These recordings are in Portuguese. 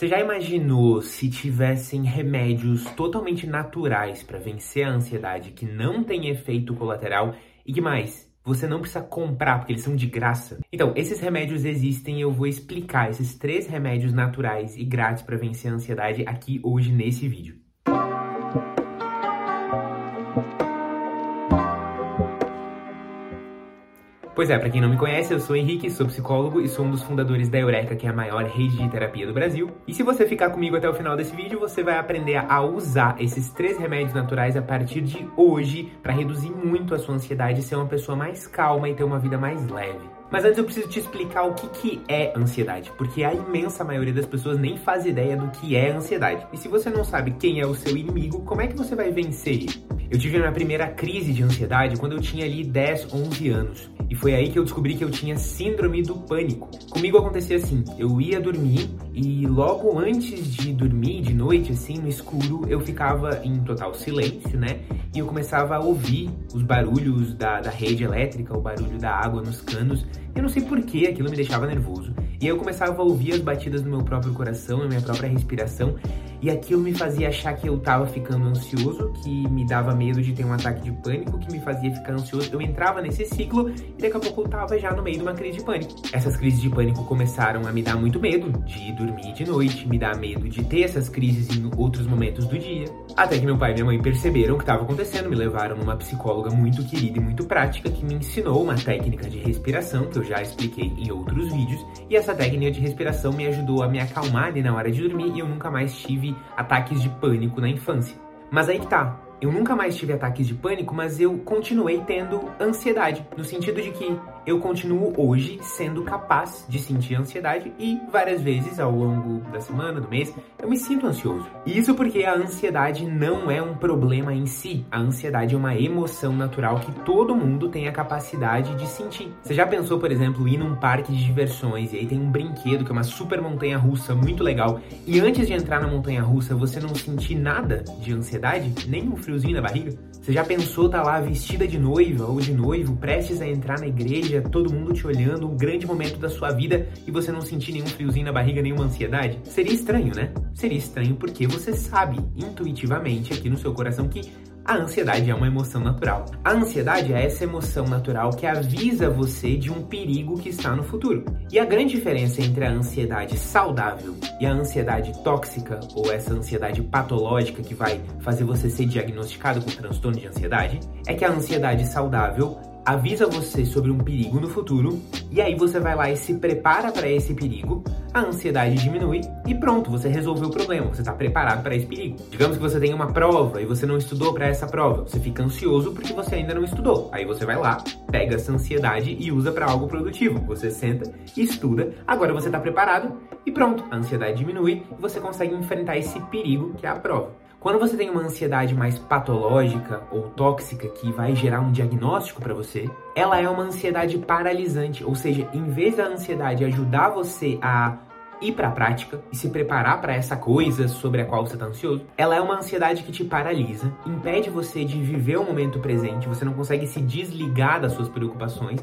Você já imaginou se tivessem remédios totalmente naturais para vencer a ansiedade que não tem efeito colateral e que mais? Você não precisa comprar porque eles são de graça. Então, esses remédios existem e eu vou explicar esses três remédios naturais e grátis para vencer a ansiedade aqui hoje nesse vídeo. Pois é, para quem não me conhece, eu sou Henrique, sou psicólogo e sou um dos fundadores da Eureka, que é a maior rede de terapia do Brasil. E se você ficar comigo até o final desse vídeo, você vai aprender a usar esses três remédios naturais a partir de hoje para reduzir muito a sua ansiedade, ser uma pessoa mais calma e ter uma vida mais leve. Mas antes eu preciso te explicar o que, que é ansiedade, porque a imensa maioria das pessoas nem faz ideia do que é ansiedade. E se você não sabe quem é o seu inimigo, como é que você vai vencer ele? Eu tive a minha primeira crise de ansiedade quando eu tinha ali 10, 11 anos. E foi aí que eu descobri que eu tinha síndrome do pânico. Comigo acontecia assim: eu ia dormir e logo antes de dormir, de noite, assim, no escuro, eu ficava em total silêncio, né? E eu começava a ouvir os barulhos da, da rede elétrica, o barulho da água nos canos. Eu não sei por que aquilo me deixava nervoso. E eu começava a ouvir as batidas do meu próprio coração, na minha própria respiração. E aquilo me fazia achar que eu tava ficando ansioso, que me dava medo de ter um ataque de pânico, que me fazia ficar ansioso. Eu entrava nesse ciclo e daqui a pouco eu tava já no meio de uma crise de pânico. Essas crises de pânico começaram a me dar muito medo de dormir de noite, me dar medo de ter essas crises em outros momentos do dia. Até que meu pai e minha mãe perceberam o que estava acontecendo, me levaram numa psicóloga muito querida e muito prática que me ensinou uma técnica de respiração que eu já expliquei em outros vídeos. E essa técnica de respiração me ajudou a me acalmar ali na hora de dormir e eu nunca mais tive ataques de pânico na infância. Mas aí que tá, eu nunca mais tive ataques de pânico, mas eu continuei tendo ansiedade, no sentido de que eu continuo hoje sendo capaz de sentir ansiedade e várias vezes ao longo da semana, do mês, eu me sinto ansioso. Isso porque a ansiedade não é um problema em si. A ansiedade é uma emoção natural que todo mundo tem a capacidade de sentir. Você já pensou, por exemplo, ir num parque de diversões e aí tem um brinquedo que é uma super montanha russa muito legal e antes de entrar na montanha russa você não sentir nada de ansiedade, nem um friozinho na barriga? Você já pensou tá lá vestida de noiva ou de noivo, prestes a entrar na igreja, todo mundo te olhando, um grande momento da sua vida e você não sentir nenhum friozinho na barriga, nenhuma ansiedade? Seria estranho, né? Seria estranho porque você sabe intuitivamente aqui no seu coração que a ansiedade é uma emoção natural. A ansiedade é essa emoção natural que avisa você de um perigo que está no futuro. E a grande diferença entre a ansiedade saudável e a ansiedade tóxica, ou essa ansiedade patológica que vai fazer você ser diagnosticado com transtorno de ansiedade, é que a ansiedade saudável avisa você sobre um perigo no futuro e aí você vai lá e se prepara para esse perigo, a ansiedade diminui e pronto, você resolveu o problema, você está preparado para esse perigo. Digamos que você tem uma prova e você não estudou para essa prova, você fica ansioso porque você ainda não estudou. Aí você vai lá, pega essa ansiedade e usa para algo produtivo. Você senta, estuda, agora você está preparado e pronto, a ansiedade diminui e você consegue enfrentar esse perigo que é a prova. Quando você tem uma ansiedade mais patológica ou tóxica que vai gerar um diagnóstico para você, ela é uma ansiedade paralisante, ou seja, em vez da ansiedade ajudar você a ir para a prática e se preparar para essa coisa sobre a qual você está ansioso, ela é uma ansiedade que te paralisa, impede você de viver o momento presente, você não consegue se desligar das suas preocupações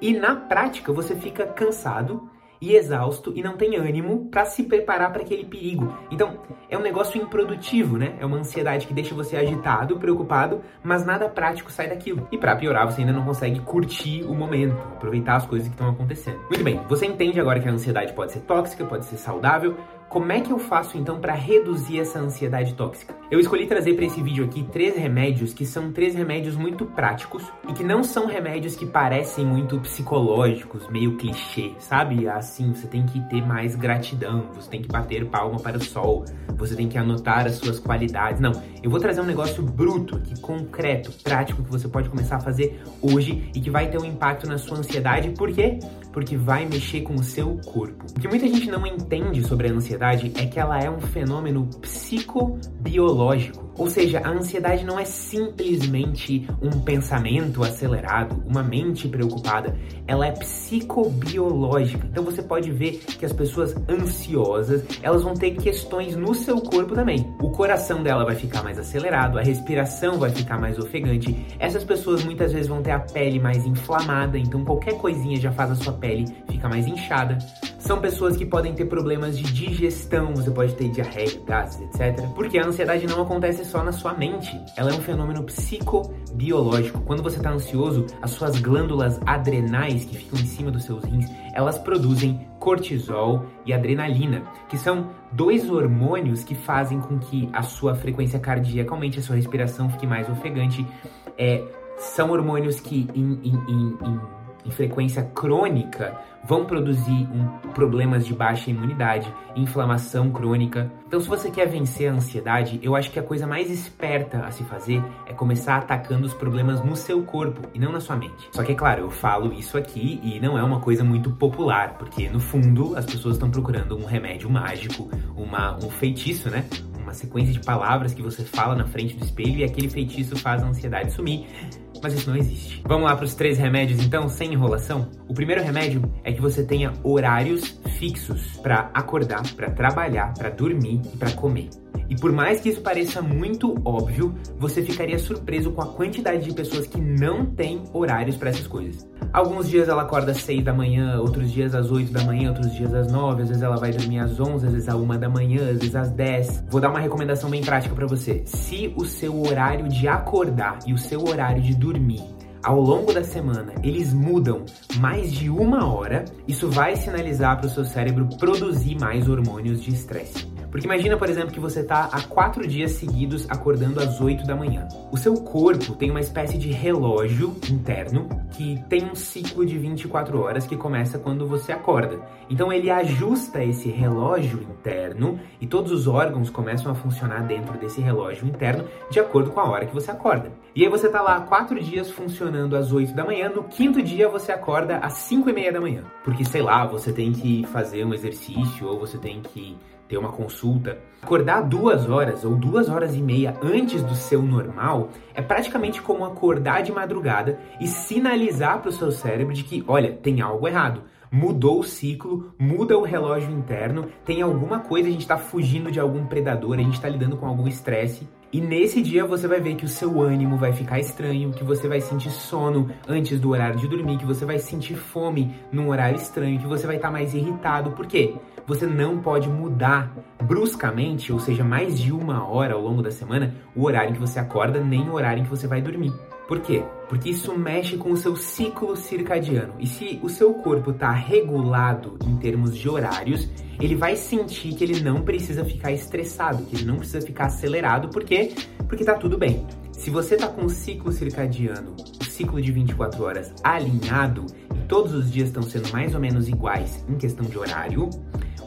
e na prática você fica cansado e exausto e não tem ânimo para se preparar para aquele perigo. Então, é um negócio improdutivo, né? É uma ansiedade que deixa você agitado, preocupado, mas nada prático sai daquilo. E para piorar, você ainda não consegue curtir o momento, aproveitar as coisas que estão acontecendo. Muito bem, você entende agora que a ansiedade pode ser tóxica, pode ser saudável, como é que eu faço então para reduzir essa ansiedade tóxica? Eu escolhi trazer para esse vídeo aqui três remédios que são três remédios muito práticos e que não são remédios que parecem muito psicológicos, meio clichê, sabe? Assim, você tem que ter mais gratidão, você tem que bater palma para o sol, você tem que anotar as suas qualidades. Não, eu vou trazer um negócio bruto aqui, concreto, prático que você pode começar a fazer hoje e que vai ter um impacto na sua ansiedade. Por quê? Porque vai mexer com o seu corpo. O que muita gente não entende sobre a ansiedade é que ela é um fenômeno psicobiológico. Ou seja, a ansiedade não é simplesmente um pensamento acelerado, uma mente preocupada, ela é psicobiológica. Então você pode ver que as pessoas ansiosas, elas vão ter questões no seu corpo também. O coração dela vai ficar mais acelerado, a respiração vai ficar mais ofegante. Essas pessoas muitas vezes vão ter a pele mais inflamada, então qualquer coisinha já faz a sua pele ficar mais inchada são pessoas que podem ter problemas de digestão, você pode ter diarreia, gases, etc. Porque a ansiedade não acontece só na sua mente, ela é um fenômeno psicobiológico. Quando você está ansioso, as suas glândulas adrenais que ficam em cima dos seus rins, elas produzem cortisol e adrenalina, que são dois hormônios que fazem com que a sua frequência cardíaca aumente, a sua respiração fique mais ofegante. É, são hormônios que em, em, em, em em frequência crônica vão produzir um, problemas de baixa imunidade, inflamação crônica. Então, se você quer vencer a ansiedade, eu acho que a coisa mais esperta a se fazer é começar atacando os problemas no seu corpo e não na sua mente. Só que, é claro, eu falo isso aqui e não é uma coisa muito popular, porque no fundo as pessoas estão procurando um remédio mágico, uma, um feitiço, né? Uma sequência de palavras que você fala na frente do espelho e aquele feitiço faz a ansiedade sumir mas isso não existe. Vamos lá para os três remédios então, sem enrolação? O primeiro remédio é que você tenha horários fixos para acordar, para trabalhar, para dormir e para comer. E por mais que isso pareça muito óbvio, você ficaria surpreso com a quantidade de pessoas que não têm horários para essas coisas. Alguns dias ela acorda às 6 da manhã, outros dias às 8 da manhã, outros dias às 9, às vezes ela vai dormir às 11, às vezes às 1 da manhã, às vezes às 10. Vou dar uma recomendação bem prática para você. Se o seu horário de acordar e o seu horário de dormir ao longo da semana eles mudam mais de uma hora, isso vai sinalizar para o seu cérebro produzir mais hormônios de estresse. Porque imagina, por exemplo, que você está há quatro dias seguidos acordando às 8 da manhã. O seu corpo tem uma espécie de relógio interno que tem um ciclo de 24 horas que começa quando você acorda. Então ele ajusta esse relógio interno e todos os órgãos começam a funcionar dentro desse relógio interno de acordo com a hora que você acorda. E aí você está lá quatro dias funcionando às 8 da manhã, no quinto dia você acorda às 5 e meia da manhã. Porque, sei lá, você tem que fazer um exercício ou você tem que ter uma consulta. Acordar duas horas ou duas horas e meia antes do seu normal é praticamente como acordar de madrugada e sinalizar para o seu cérebro de que, olha, tem algo errado. Mudou o ciclo, muda o relógio interno, tem alguma coisa, a gente está fugindo de algum predador, a gente está lidando com algum estresse e nesse dia você vai ver que o seu ânimo vai ficar estranho, que você vai sentir sono antes do horário de dormir, que você vai sentir fome num horário estranho, que você vai estar tá mais irritado. Por quê? Você não pode mudar bruscamente, ou seja, mais de uma hora ao longo da semana, o horário em que você acorda, nem o horário em que você vai dormir. Por quê? Porque isso mexe com o seu ciclo circadiano. E se o seu corpo está regulado em termos de horários, ele vai sentir que ele não precisa ficar estressado, que ele não precisa ficar acelerado, por quê? Porque tá tudo bem. Se você tá com o ciclo circadiano, o ciclo de 24 horas alinhado, e todos os dias estão sendo mais ou menos iguais em questão de horário,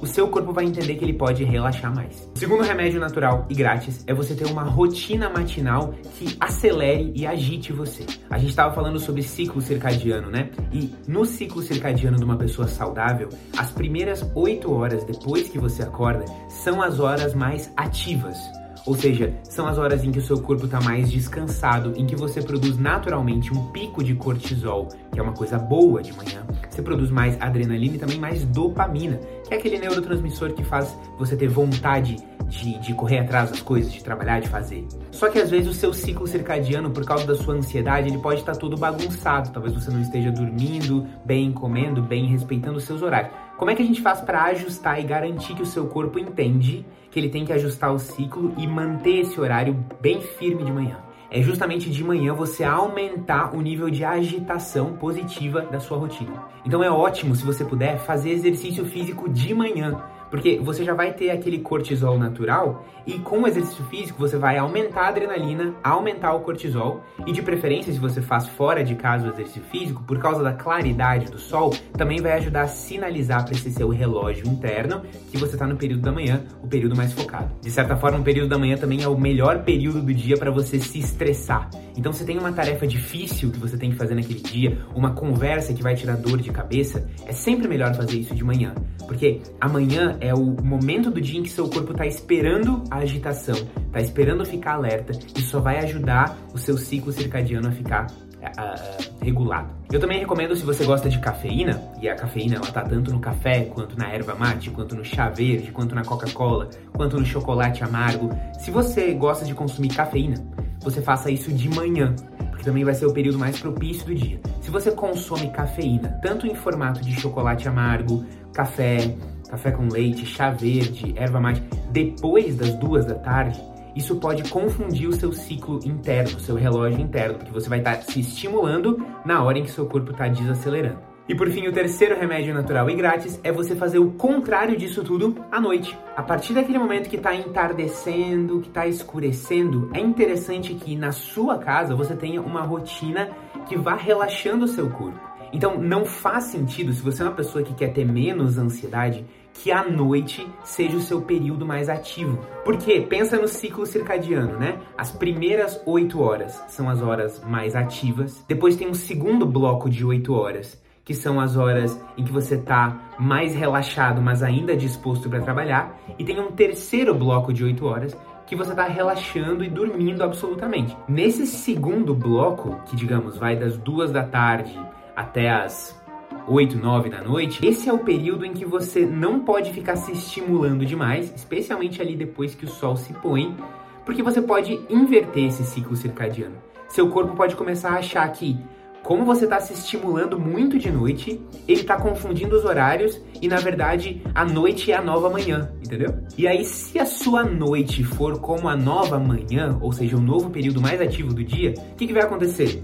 o seu corpo vai entender que ele pode relaxar mais. O segundo remédio natural e grátis é você ter uma rotina matinal que acelere e agite você. A gente estava falando sobre ciclo circadiano, né? E no ciclo circadiano de uma pessoa saudável, as primeiras 8 horas depois que você acorda são as horas mais ativas. Ou seja, são as horas em que o seu corpo está mais descansado, em que você produz naturalmente um pico de cortisol, que é uma coisa boa de manhã. Você produz mais adrenalina e também mais dopamina, que é aquele neurotransmissor que faz você ter vontade de, de, correr atrás das coisas, de trabalhar, de fazer. Só que às vezes o seu ciclo circadiano, por causa da sua ansiedade, ele pode estar todo bagunçado. Talvez você não esteja dormindo bem, comendo bem, respeitando os seus horários. Como é que a gente faz para ajustar e garantir que o seu corpo entende que ele tem que ajustar o ciclo e manter esse horário bem firme de manhã? É justamente de manhã você aumentar o nível de agitação positiva da sua rotina. Então é ótimo se você puder fazer exercício físico de manhã porque você já vai ter aquele cortisol natural e com o exercício físico você vai aumentar a adrenalina, aumentar o cortisol e de preferência se você faz fora de casa o exercício físico, por causa da claridade do sol, também vai ajudar a sinalizar para esse seu relógio interno que você está no período da manhã, o período mais focado. De certa forma, o período da manhã também é o melhor período do dia para você se estressar. Então, se tem uma tarefa difícil que você tem que fazer naquele dia, uma conversa que vai tirar dor de cabeça, é sempre melhor fazer isso de manhã, porque amanhã é o momento do dia em que seu corpo está esperando a agitação, está esperando ficar alerta e só vai ajudar o seu ciclo circadiano a ficar uh, regulado. Eu também recomendo se você gosta de cafeína, e a cafeína ela tá tanto no café, quanto na erva mate, quanto no chá verde, quanto na Coca-Cola, quanto no chocolate amargo. Se você gosta de consumir cafeína, você faça isso de manhã, porque também vai ser o período mais propício do dia. Se você consome cafeína, tanto em formato de chocolate amargo, café, café com leite, chá verde, erva mate, depois das duas da tarde, isso pode confundir o seu ciclo interno, o seu relógio interno, porque você vai estar se estimulando na hora em que seu corpo está desacelerando. E por fim, o terceiro remédio natural e grátis é você fazer o contrário disso tudo à noite. A partir daquele momento que está entardecendo, que está escurecendo, é interessante que na sua casa você tenha uma rotina que vá relaxando o seu corpo. Então não faz sentido, se você é uma pessoa que quer ter menos ansiedade, que a noite seja o seu período mais ativo. Porque pensa no ciclo circadiano, né? As primeiras 8 horas são as horas mais ativas. Depois tem um segundo bloco de 8 horas, que são as horas em que você está mais relaxado, mas ainda disposto para trabalhar, e tem um terceiro bloco de 8 horas que você está relaxando e dormindo absolutamente. Nesse segundo bloco, que digamos vai das duas da tarde até as 8, 9 da noite, esse é o período em que você não pode ficar se estimulando demais, especialmente ali depois que o sol se põe, porque você pode inverter esse ciclo circadiano. Seu corpo pode começar a achar que, como você está se estimulando muito de noite, ele está confundindo os horários e na verdade a noite é a nova manhã, entendeu? E aí, se a sua noite for como a nova manhã, ou seja, o novo período mais ativo do dia, o que, que vai acontecer?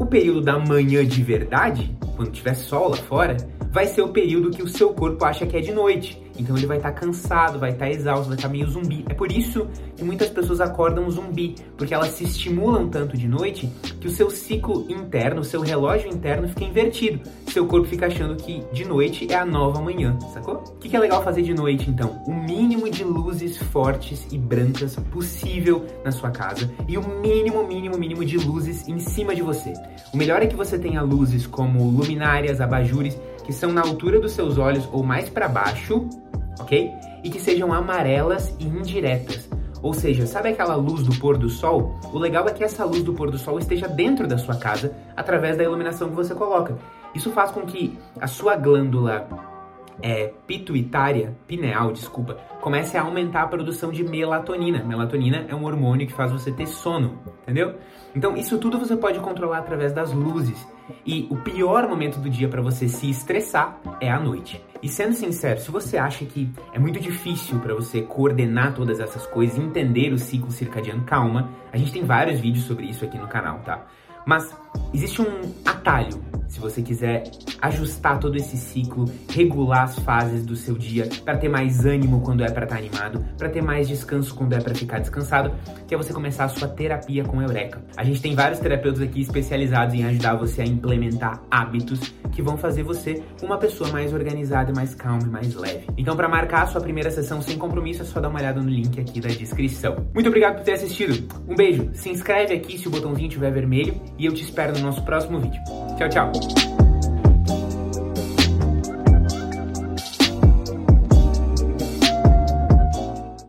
O período da manhã de verdade, quando tiver sol lá fora, vai ser o período que o seu corpo acha que é de noite. Então ele vai estar tá cansado, vai estar tá exausto, vai estar tá meio zumbi. É por isso que muitas pessoas acordam zumbi, porque elas se estimulam tanto de noite que o seu ciclo interno, o seu relógio interno fica invertido. Seu corpo fica achando que de noite é a nova manhã, sacou? O que, que é legal fazer de noite então? O mínimo de luzes fortes e brancas possível na sua casa e o mínimo, mínimo, mínimo de luzes em cima de você. O melhor é que você tenha luzes como luminárias, abajures, que são na altura dos seus olhos ou mais para baixo, ok? E que sejam amarelas e indiretas. Ou seja, sabe aquela luz do pôr do sol? O legal é que essa luz do pôr do sol esteja dentro da sua casa através da iluminação que você coloca. Isso faz com que a sua glândula é, pituitária, pineal, desculpa, comece a aumentar a produção de melatonina. Melatonina é um hormônio que faz você ter sono, entendeu? Então, isso tudo você pode controlar através das luzes. E o pior momento do dia para você se estressar é a noite. E sendo sincero, se você acha que é muito difícil para você coordenar todas essas coisas, entender o ciclo circadiano, calma, a gente tem vários vídeos sobre isso aqui no canal, tá? Mas existe um atalho se você quiser ajustar todo esse ciclo, regular as fases do seu dia para ter mais ânimo quando é para estar tá animado, para ter mais descanso quando é para ficar descansado, que é você começar a sua terapia com Eureka. A gente tem vários terapeutas aqui especializados em ajudar você a implementar hábitos que vão fazer você uma pessoa mais organizada, mais calma e mais leve. Então, para marcar a sua primeira sessão sem compromisso, é só dar uma olhada no link aqui da descrição. Muito obrigado por ter assistido. Um beijo. Se inscreve aqui se o botãozinho estiver vermelho e eu te espero no nosso próximo vídeo. Tchau, tchau.